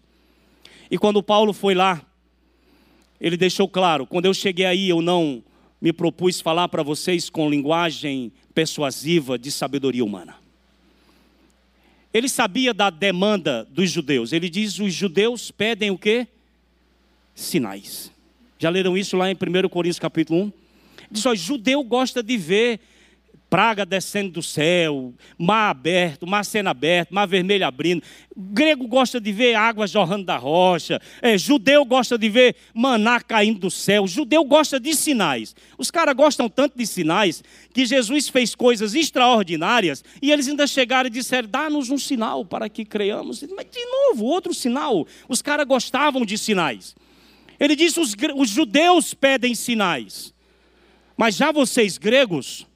E quando Paulo foi lá, ele deixou claro: quando eu cheguei aí, eu não me propus falar para vocês com linguagem persuasiva de sabedoria humana. Ele sabia da demanda dos judeus. Ele diz: os judeus pedem o quê? Sinais. Já leram isso lá em 1 Coríntios capítulo 1? Diz, ó, judeu gosta de ver praga descendo do céu, mar aberto, mar sendo aberto, mar vermelho abrindo. Grego gosta de ver água jorrando da rocha. É, judeu gosta de ver maná caindo do céu. Judeu gosta de sinais. Os caras gostam tanto de sinais que Jesus fez coisas extraordinárias e eles ainda chegaram e disseram: dá-nos um sinal para que creiamos. Mas de novo, outro sinal. Os caras gostavam de sinais. Ele disse: os, os judeus pedem sinais, mas já vocês gregos,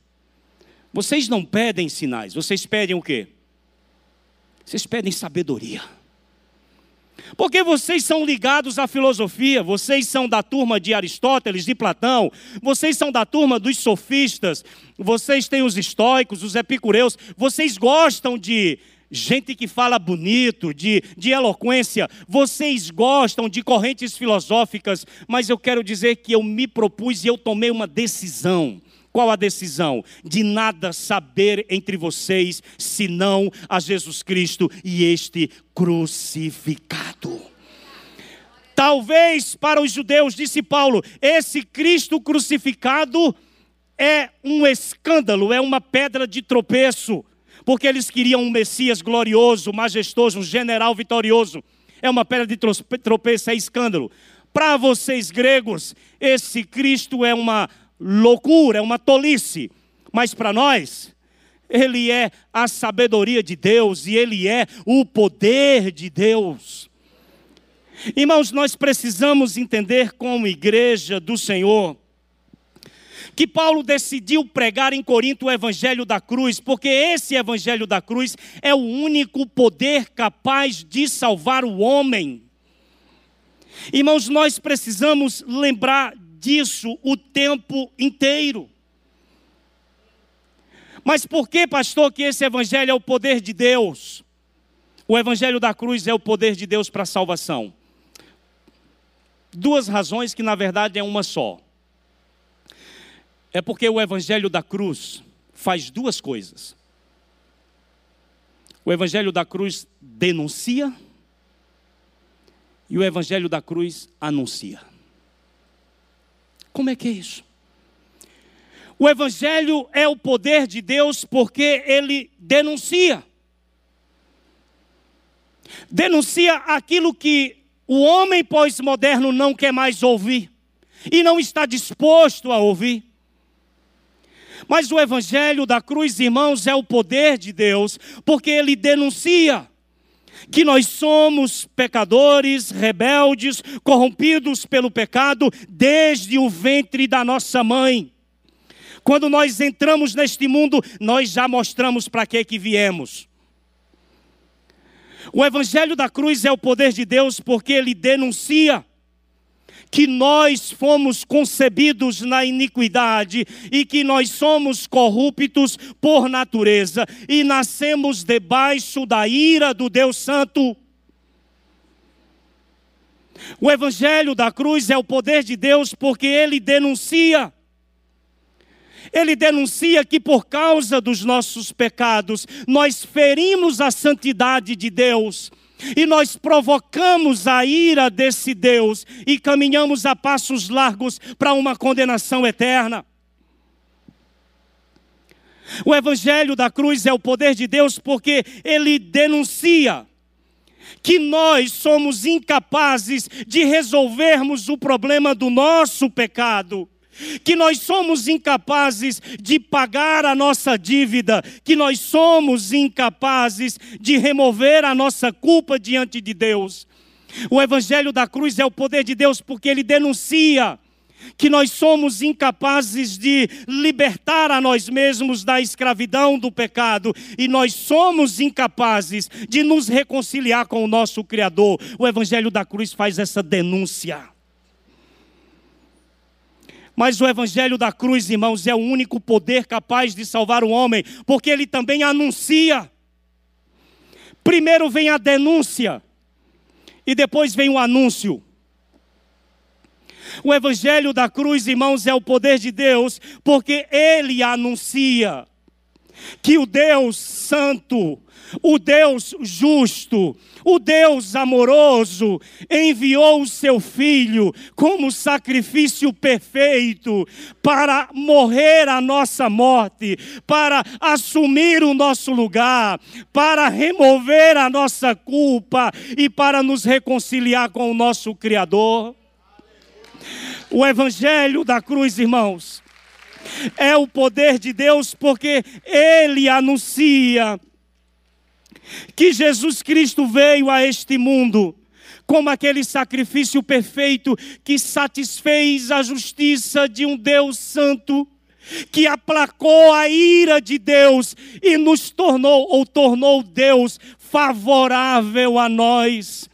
vocês não pedem sinais, vocês pedem o quê? Vocês pedem sabedoria. Porque vocês são ligados à filosofia, vocês são da turma de Aristóteles, de Platão, vocês são da turma dos sofistas, vocês têm os estoicos, os epicureus, vocês gostam de gente que fala bonito, de, de eloquência, vocês gostam de correntes filosóficas, mas eu quero dizer que eu me propus e eu tomei uma decisão. Qual a decisão? De nada saber entre vocês senão a Jesus Cristo e este crucificado. Talvez para os judeus, disse Paulo, esse Cristo crucificado é um escândalo, é uma pedra de tropeço porque eles queriam um Messias glorioso, majestoso, um general vitorioso. É uma pedra de tropeço, é escândalo. Para vocês gregos, esse Cristo é uma loucura, é uma tolice. Mas para nós, ele é a sabedoria de Deus e ele é o poder de Deus. Irmãos, nós precisamos entender como igreja do Senhor que Paulo decidiu pregar em Corinto o evangelho da cruz, porque esse evangelho da cruz é o único poder capaz de salvar o homem. Irmãos, nós precisamos lembrar disso o tempo inteiro. Mas por que, pastor, que esse evangelho é o poder de Deus? O evangelho da cruz é o poder de Deus para a salvação. Duas razões que na verdade é uma só. É porque o Evangelho da cruz faz duas coisas. O Evangelho da cruz denuncia e o Evangelho da cruz anuncia. Como é que é isso? O Evangelho é o poder de Deus porque ele denuncia. Denuncia aquilo que o homem pós-moderno não quer mais ouvir e não está disposto a ouvir. Mas o Evangelho da cruz, irmãos, é o poder de Deus, porque ele denuncia que nós somos pecadores, rebeldes, corrompidos pelo pecado desde o ventre da nossa mãe. Quando nós entramos neste mundo, nós já mostramos para que que viemos. O evangelho da cruz é o poder de Deus porque ele denuncia que nós fomos concebidos na iniquidade e que nós somos corruptos por natureza e nascemos debaixo da ira do Deus Santo. O Evangelho da cruz é o poder de Deus porque ele denuncia. Ele denuncia que por causa dos nossos pecados, nós ferimos a santidade de Deus e nós provocamos a ira desse Deus e caminhamos a passos largos para uma condenação eterna. O Evangelho da cruz é o poder de Deus porque ele denuncia que nós somos incapazes de resolvermos o problema do nosso pecado que nós somos incapazes de pagar a nossa dívida, que nós somos incapazes de remover a nossa culpa diante de Deus. O Evangelho da cruz é o poder de Deus porque ele denuncia que nós somos incapazes de libertar a nós mesmos da escravidão do pecado e nós somos incapazes de nos reconciliar com o nosso Criador. O Evangelho da cruz faz essa denúncia. Mas o Evangelho da cruz, irmãos, é o único poder capaz de salvar o homem, porque ele também anuncia. Primeiro vem a denúncia, e depois vem o anúncio. O Evangelho da cruz, irmãos, é o poder de Deus, porque ele anuncia que o Deus Santo, o Deus justo, o Deus amoroso enviou o seu filho como sacrifício perfeito para morrer a nossa morte, para assumir o nosso lugar, para remover a nossa culpa e para nos reconciliar com o nosso Criador. O evangelho da cruz, irmãos, é o poder de Deus porque ele anuncia que Jesus Cristo veio a este mundo como aquele sacrifício perfeito que satisfez a justiça de um Deus santo, que aplacou a ira de Deus e nos tornou ou tornou Deus favorável a nós.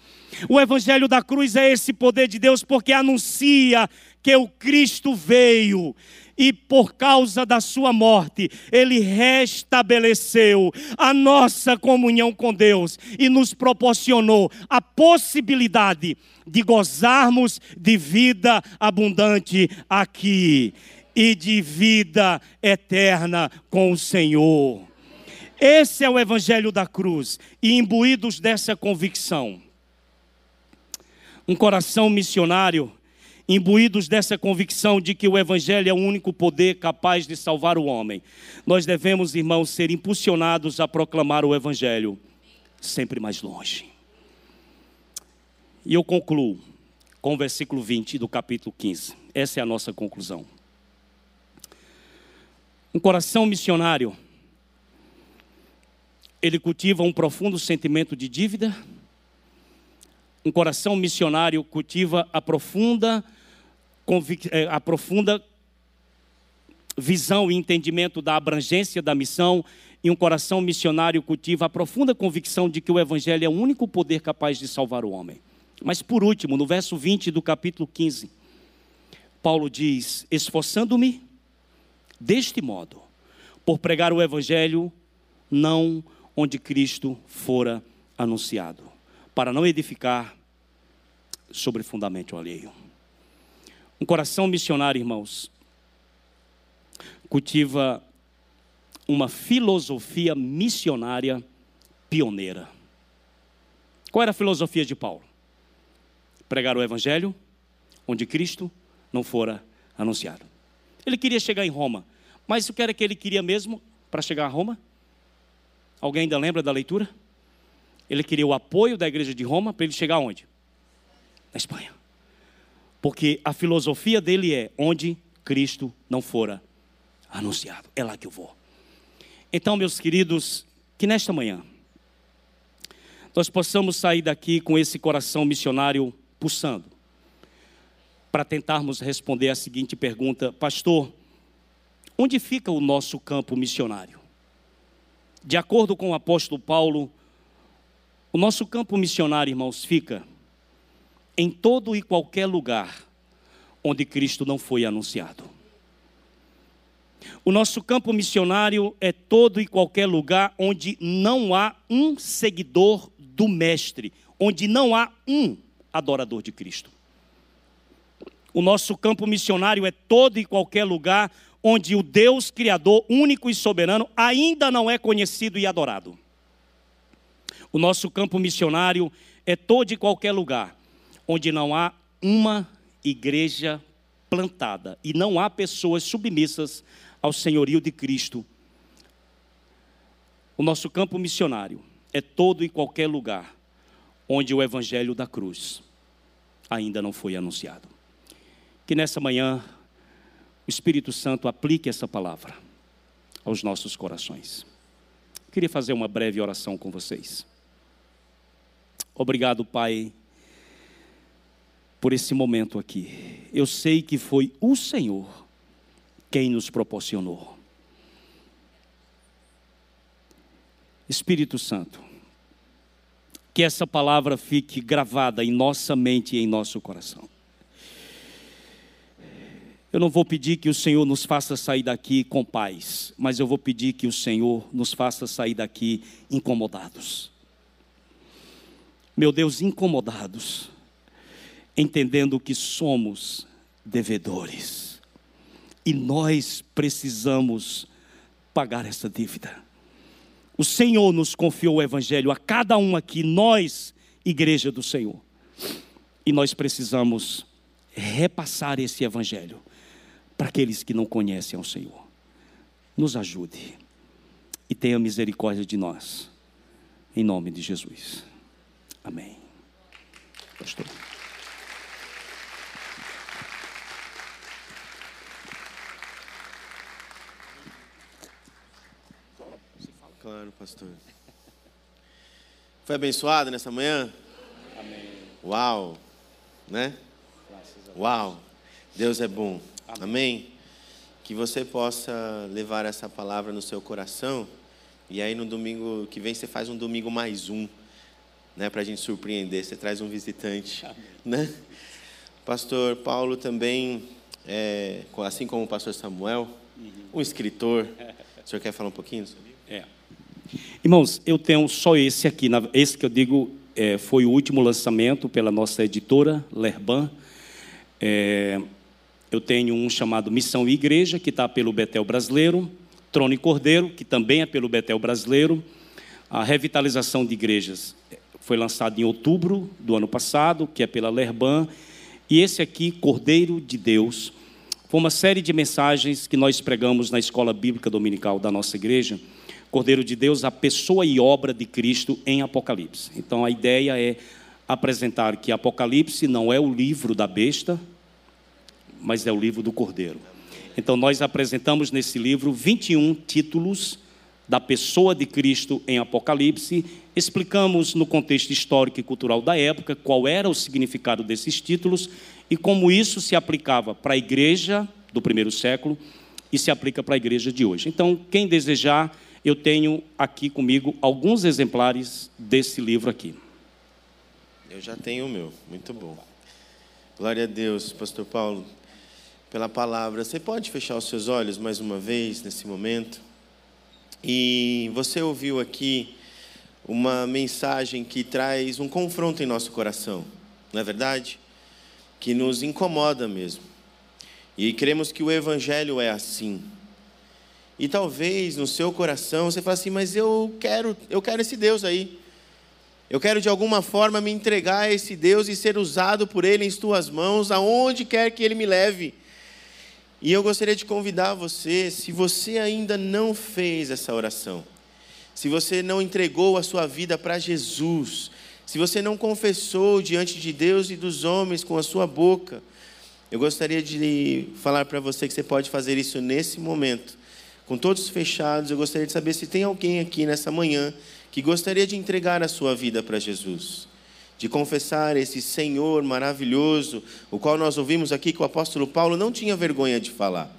O evangelho da cruz é esse poder de Deus porque anuncia que o Cristo veio e por causa da sua morte, ele restabeleceu a nossa comunhão com Deus e nos proporcionou a possibilidade de gozarmos de vida abundante aqui e de vida eterna com o Senhor. Esse é o evangelho da cruz e imbuídos dessa convicção, um coração missionário imbuídos dessa convicção de que o Evangelho é o único poder capaz de salvar o homem, nós devemos, irmãos, ser impulsionados a proclamar o Evangelho sempre mais longe. E eu concluo com o versículo 20 do capítulo 15. Essa é a nossa conclusão. Um coração missionário, ele cultiva um profundo sentimento de dívida. Um coração missionário cultiva a profunda a profunda visão e entendimento da abrangência da missão e um coração missionário cultiva a profunda convicção de que o Evangelho é o único poder capaz de salvar o homem. Mas por último, no verso 20 do capítulo 15, Paulo diz: Esforçando-me deste modo, por pregar o Evangelho não onde Cristo fora anunciado, para não edificar sobre fundamento alheio. Um coração missionário, irmãos, cultiva uma filosofia missionária pioneira. Qual era a filosofia de Paulo? Pregar o evangelho onde Cristo não fora anunciado. Ele queria chegar em Roma, mas o que era que ele queria mesmo para chegar a Roma? Alguém ainda lembra da leitura? Ele queria o apoio da igreja de Roma para ele chegar onde? Na Espanha. Porque a filosofia dele é onde Cristo não fora anunciado. É lá que eu vou. Então, meus queridos, que nesta manhã nós possamos sair daqui com esse coração missionário pulsando, para tentarmos responder a seguinte pergunta: Pastor, onde fica o nosso campo missionário? De acordo com o apóstolo Paulo, o nosso campo missionário, irmãos, fica em todo e qualquer lugar onde Cristo não foi anunciado. O nosso campo missionário é todo e qualquer lugar onde não há um seguidor do Mestre, onde não há um adorador de Cristo. O nosso campo missionário é todo e qualquer lugar onde o Deus Criador, único e soberano, ainda não é conhecido e adorado. O nosso campo missionário é todo e qualquer lugar onde não há uma igreja plantada e não há pessoas submissas ao senhorio de Cristo. O nosso campo missionário é todo e qualquer lugar onde o evangelho da cruz ainda não foi anunciado. Que nessa manhã o Espírito Santo aplique essa palavra aos nossos corações. Queria fazer uma breve oração com vocês. Obrigado, Pai, por esse momento aqui. Eu sei que foi o Senhor quem nos proporcionou. Espírito Santo, que essa palavra fique gravada em nossa mente e em nosso coração. Eu não vou pedir que o Senhor nos faça sair daqui com paz, mas eu vou pedir que o Senhor nos faça sair daqui incomodados. Meu Deus, incomodados, entendendo que somos devedores e nós precisamos pagar essa dívida. O Senhor nos confiou o Evangelho a cada um aqui, nós, igreja do Senhor. E nós precisamos repassar esse Evangelho para aqueles que não conhecem ao Senhor. Nos ajude e tenha misericórdia de nós. Em nome de Jesus. Amém. Pastor. Claro, pastor. Foi abençoado nessa manhã? Amém. Uau, né? Uau, Deus é bom. Amém. Amém. Que você possa levar essa palavra no seu coração e aí no domingo que vem você faz um domingo mais um, né, para a gente surpreender. Você traz um visitante, Amém. né? Pastor Paulo também, é, assim como o pastor Samuel, uhum. um escritor. O senhor quer falar um pouquinho sobre isso? É. Irmãos, eu tenho só esse aqui. Esse que eu digo é, foi o último lançamento pela nossa editora, Lerban. É, eu tenho um chamado Missão e Igreja, que está pelo Betel Brasileiro. Trono e Cordeiro, que também é pelo Betel Brasileiro. A revitalização de igrejas foi lançado em outubro do ano passado, que é pela Lerban. E esse aqui, Cordeiro de Deus, foi uma série de mensagens que nós pregamos na escola bíblica dominical da nossa igreja Cordeiro de Deus, a pessoa e obra de Cristo em Apocalipse. Então a ideia é apresentar que Apocalipse não é o livro da besta, mas é o livro do Cordeiro. Então nós apresentamos nesse livro 21 títulos da pessoa de Cristo em Apocalipse, explicamos no contexto histórico e cultural da época qual era o significado desses títulos e como isso se aplicava para a igreja do primeiro século e se aplica para a igreja de hoje. Então, quem desejar eu tenho aqui comigo alguns exemplares desse livro aqui. Eu já tenho o meu, muito bom. Glória a Deus, Pastor Paulo, pela palavra. Você pode fechar os seus olhos mais uma vez nesse momento? E você ouviu aqui uma mensagem que traz um confronto em nosso coração, não é verdade? Que nos incomoda mesmo. E cremos que o Evangelho é assim. E talvez no seu coração você fale assim, mas eu quero, eu quero esse Deus aí. Eu quero de alguma forma me entregar a esse Deus e ser usado por Ele em tuas mãos, aonde quer que Ele me leve. E eu gostaria de convidar você, se você ainda não fez essa oração, se você não entregou a sua vida para Jesus, se você não confessou diante de Deus e dos homens com a sua boca, eu gostaria de falar para você que você pode fazer isso nesse momento com todos fechados, eu gostaria de saber se tem alguém aqui nessa manhã que gostaria de entregar a sua vida para Jesus, de confessar esse Senhor maravilhoso, o qual nós ouvimos aqui que o apóstolo Paulo não tinha vergonha de falar.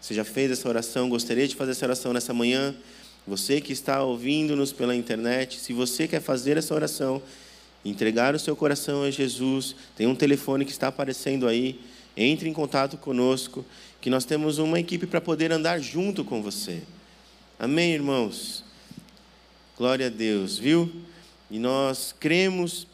Você já fez essa oração? Gostaria de fazer essa oração nessa manhã? Você que está ouvindo-nos pela internet, se você quer fazer essa oração, entregar o seu coração a Jesus, tem um telefone que está aparecendo aí, entre em contato conosco que nós temos uma equipe para poder andar junto com você. Amém, irmãos? Glória a Deus, viu? E nós cremos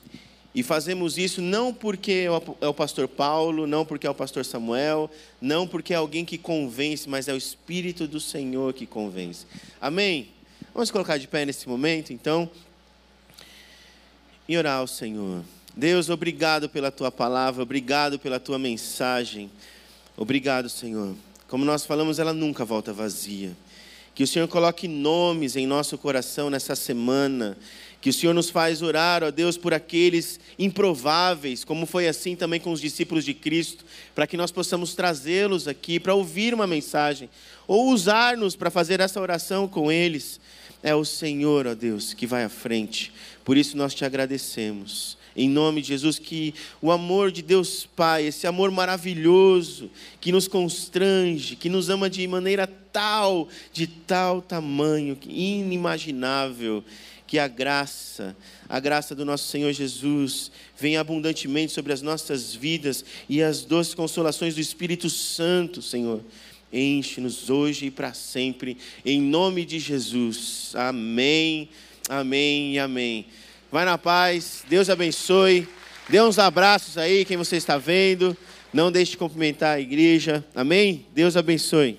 e fazemos isso não porque é o pastor Paulo, não porque é o pastor Samuel, não porque é alguém que convence, mas é o Espírito do Senhor que convence. Amém? Vamos colocar de pé nesse momento, então, e orar ao Senhor. Deus, obrigado pela tua palavra, obrigado pela tua mensagem. Obrigado, Senhor. Como nós falamos, ela nunca volta vazia. Que o Senhor coloque nomes em nosso coração nessa semana que o Senhor nos faz orar, ó Deus, por aqueles improváveis, como foi assim também com os discípulos de Cristo, para que nós possamos trazê-los aqui para ouvir uma mensagem, ou usar-nos para fazer essa oração com eles. É o Senhor, ó Deus, que vai à frente. Por isso nós te agradecemos. Em nome de Jesus, que o amor de Deus Pai, esse amor maravilhoso, que nos constrange, que nos ama de maneira tal, de tal tamanho, inimaginável, que a graça, a graça do nosso Senhor Jesus, venha abundantemente sobre as nossas vidas e as doces consolações do Espírito Santo, Senhor. Enche-nos hoje e para sempre, em nome de Jesus. Amém, amém e amém. Vai na paz, Deus abençoe. Dê uns abraços aí, quem você está vendo. Não deixe de cumprimentar a igreja. Amém? Deus abençoe.